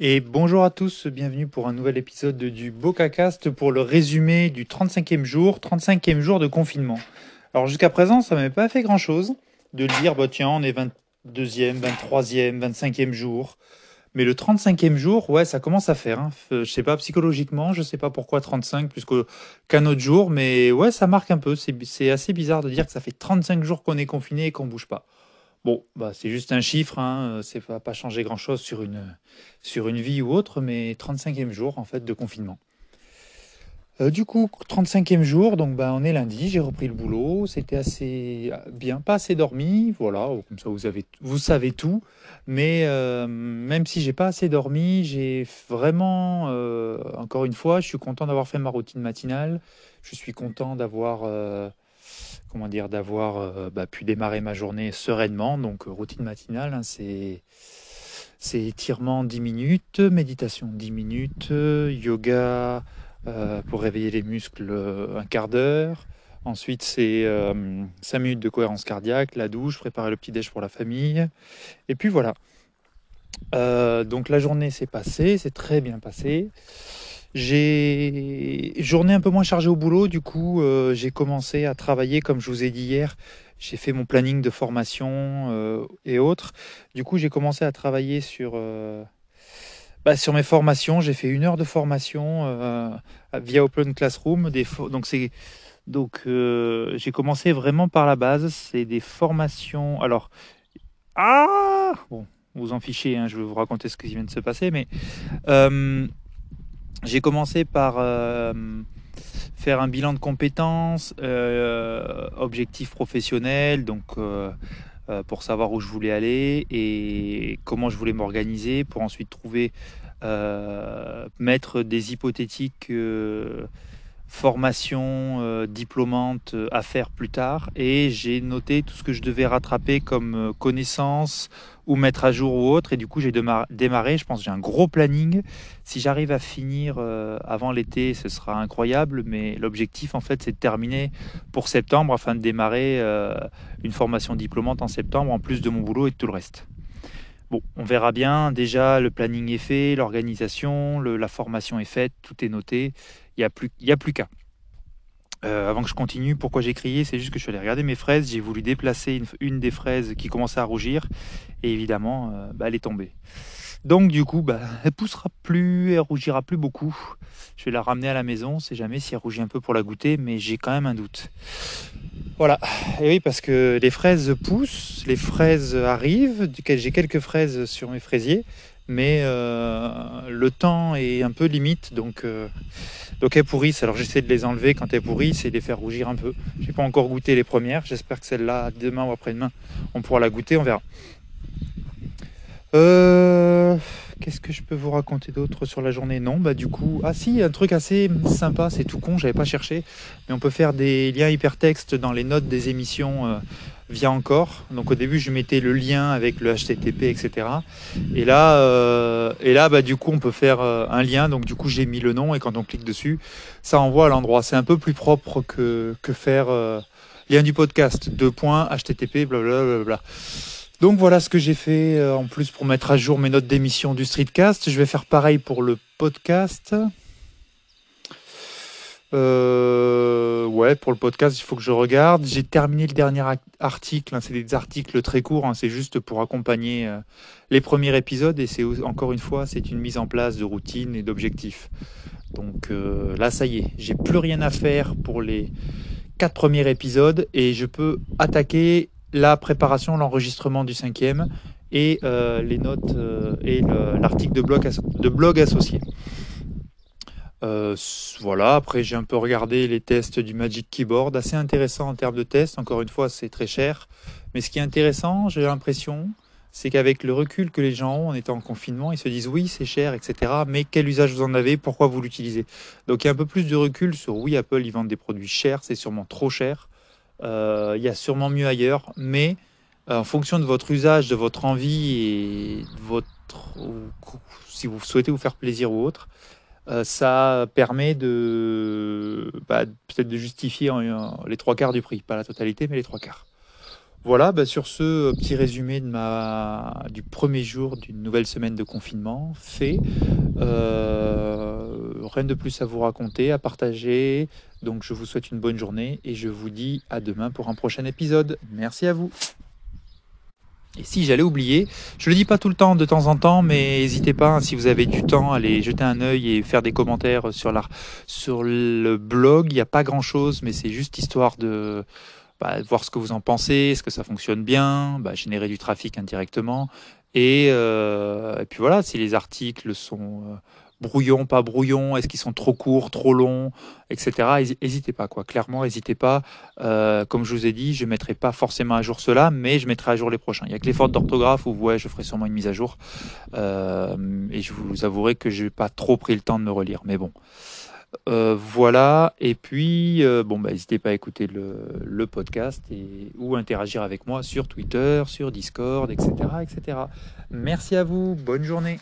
Et bonjour à tous, bienvenue pour un nouvel épisode du BocaCast pour le résumé du 35e jour, 35e jour de confinement. Alors jusqu'à présent, ça m'avait pas fait grand-chose de dire, bah tiens, on est 22e, 23e, 25e jour. Mais le 35e jour, ouais, ça commence à faire. Hein. Je sais pas, psychologiquement, je sais pas pourquoi 35 plus qu'un autre jour, mais ouais, ça marque un peu. C'est assez bizarre de dire que ça fait 35 jours qu'on est confiné et qu'on bouge pas. Bon, bah, c'est juste un chiffre, hein, c'est pas, pas changer grand-chose sur une, sur une vie ou autre, mais 35e jour en fait de confinement. Euh, du coup, 35e jour, donc bah, on est lundi, j'ai repris le boulot, c'était assez bien, pas assez dormi, voilà, comme ça vous, avez, vous savez tout, mais euh, même si j'ai pas assez dormi, j'ai vraiment, euh, encore une fois, je suis content d'avoir fait ma routine matinale, je suis content d'avoir comment dire, d'avoir euh, bah, pu démarrer ma journée sereinement. Donc, euh, routine matinale, hein, c'est c'est étirement 10 minutes, méditation 10 minutes, yoga euh, pour réveiller les muscles un quart d'heure. Ensuite, c'est 5 minutes de cohérence cardiaque, la douche, préparer le petit déj pour la famille. Et puis voilà. donc la journée s'est passée, c'est très bien passé. J'ai journée un peu moins chargée au boulot, du coup euh, j'ai commencé à travailler comme je vous ai dit hier. J'ai fait mon planning de formation euh, et autres. Du coup j'ai commencé à travailler sur euh, bah, sur mes formations. J'ai fait une heure de formation via Open Classroom. Donc c'est donc j'ai commencé vraiment par la base. C'est des formations. Alors ah bon vous en fichez. Hein, je vais vous raconter ce qui vient de se passer, mais j'ai commencé par euh, faire un bilan de compétences, euh, objectifs professionnels, donc euh, pour savoir où je voulais aller et comment je voulais m'organiser, pour ensuite trouver, mettre des hypothétiques formations diplômantes à faire plus tard. Et j'ai noté tout ce que je devais rattraper comme connaissances, ou mettre à jour ou autre. Et du coup, j'ai démarré, je pense j'ai un gros planning. Si j'arrive à finir euh, avant l'été, ce sera incroyable. Mais l'objectif, en fait, c'est de terminer pour septembre afin de démarrer euh, une formation diplômante en septembre, en plus de mon boulot et de tout le reste. Bon, on verra bien. Déjà, le planning est fait, l'organisation, la formation est faite, tout est noté. Il n'y a plus, qu'à. Euh, avant que je continue, pourquoi j'ai crié C'est juste que je suis allé regarder mes fraises, j'ai voulu déplacer une, des fraises qui commençait à rougir, et évidemment, euh, bah, elle est tombée. Donc du coup, bah, elle poussera plus, elle rougira plus beaucoup. Je vais la ramener à la maison, c'est jamais si elle rougit un peu pour la goûter, mais j'ai quand même un doute. Voilà, et oui, parce que les fraises poussent, les fraises arrivent, j'ai quelques fraises sur mes fraisiers, mais euh, le temps est un peu limite, donc donc elles pourrissent, alors j'essaie de les enlever quand elles pourrissent et de les faire rougir un peu. Je n'ai pas encore goûté les premières, j'espère que celle-là, demain ou après-demain, on pourra la goûter, on verra. Euh, qu'est-ce que je peux vous raconter d'autre sur la journée? Non, bah du coup, ah si, un truc assez sympa, c'est tout con, j'avais pas cherché, mais on peut faire des liens hypertextes dans les notes des émissions euh, via encore. Donc au début, je mettais le lien avec le HTTP, etc. Et là, euh, et là, bah, du coup, on peut faire euh, un lien. Donc du coup, j'ai mis le nom et quand on clique dessus, ça envoie à l'endroit. C'est un peu plus propre que, faire lien du podcast, deux points, HTTP, blablabla. Donc voilà ce que j'ai fait en plus pour mettre à jour mes notes d'émission du Streetcast. Je vais faire pareil pour le podcast. Euh, ouais, pour le podcast, il faut que je regarde. J'ai terminé le dernier article. Hein, c'est des articles très courts. Hein, c'est juste pour accompagner euh, les premiers épisodes. Et c'est encore une fois, c'est une mise en place de routine et d'objectifs. Donc euh, là, ça y est, j'ai plus rien à faire pour les quatre premiers épisodes et je peux attaquer la préparation, l'enregistrement du cinquième et les notes et l'article de blog, associé. Euh, voilà, après j'ai un peu regardé les tests du Magic Keyboard, assez intéressant en termes de tests, encore une fois c'est très cher, mais ce qui est intéressant, j'ai l'impression, c'est qu'avec le recul que les gens ont en étant en confinement, ils se disent oui c'est cher, etc. Mais quel usage vous en avez, pourquoi vous l'utilisez? Donc il y a un peu plus de recul sur oui Apple ils vendent des produits chers, c'est sûrement trop cher, euh, il y a sûrement mieux ailleurs, mais euh, en fonction de votre usage, de votre envie et votre, si vous souhaitez vous faire plaisir ou autre, euh, ça permet de bah, peut-être de justifier les trois quarts du prix, pas la totalité, mais les trois quarts. Voilà, bah, sur ce petit résumé du premier jour d'une nouvelle semaine de confinement fait. Euh, rien de plus à vous raconter, à partager. Donc je vous souhaite une bonne journée et je vous dis à demain pour un prochain épisode. Merci à vous. Et si j'allais oublier, je le dis pas tout le temps, de temps en temps, mais n'hésitez pas, si vous avez du temps, à aller jeter un œil et faire des commentaires sur, la, sur le blog. Il n'y a pas grand chose, mais c'est juste histoire de bah, voir ce que vous en pensez, est-ce que ça fonctionne bien, bah, générer du trafic indirectement. Euh, et, puis voilà, si les articles sont brouillons, pas brouillons, est-ce qu'ils sont trop courts, trop longs, etc. N'hésitez pas, quoi. Clairement, n'hésitez pas. Euh, comme je vous ai dit, je ne mettrai pas forcément à jour cela, mais je mettrai à jour les prochains. Il n'y a que les fautes d'orthographe où ouais, je ferai sûrement une mise à jour. Euh, et je vous avouerai que je n'ai pas trop pris le temps de me relire. Mais bon. Euh, voilà, et puis bon, bah, n'hésitez pas à écouter le, podcast ou interagir avec moi sur Twitter, sur Discord, etc. Merci à vous, bonne journée.